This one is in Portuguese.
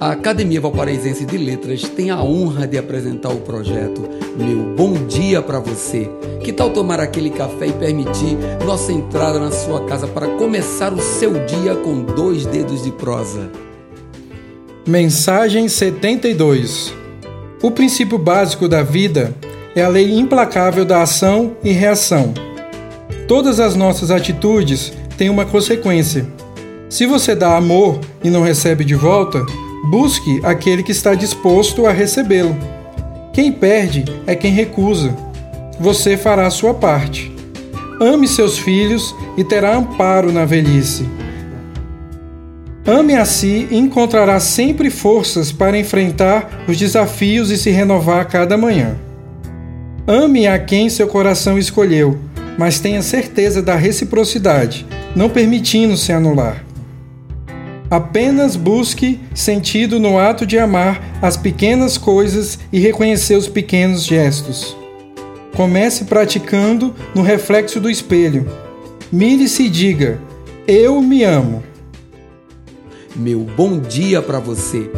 A Academia Valparaísense de Letras tem a honra de apresentar o projeto Meu Bom Dia para Você. Que tal tomar aquele café e permitir nossa entrada na sua casa para começar o seu dia com dois dedos de prosa? Mensagem 72 O princípio básico da vida é a lei implacável da ação e reação. Todas as nossas atitudes têm uma consequência. Se você dá amor e não recebe de volta, Busque aquele que está disposto a recebê-lo. Quem perde é quem recusa. Você fará a sua parte. Ame seus filhos e terá amparo na velhice. Ame a si e encontrará sempre forças para enfrentar os desafios e se renovar a cada manhã. Ame a quem seu coração escolheu, mas tenha certeza da reciprocidade, não permitindo se anular. Apenas busque sentido no ato de amar as pequenas coisas e reconhecer os pequenos gestos. Comece praticando no reflexo do espelho. Mire-se e diga: Eu me amo. Meu bom dia para você.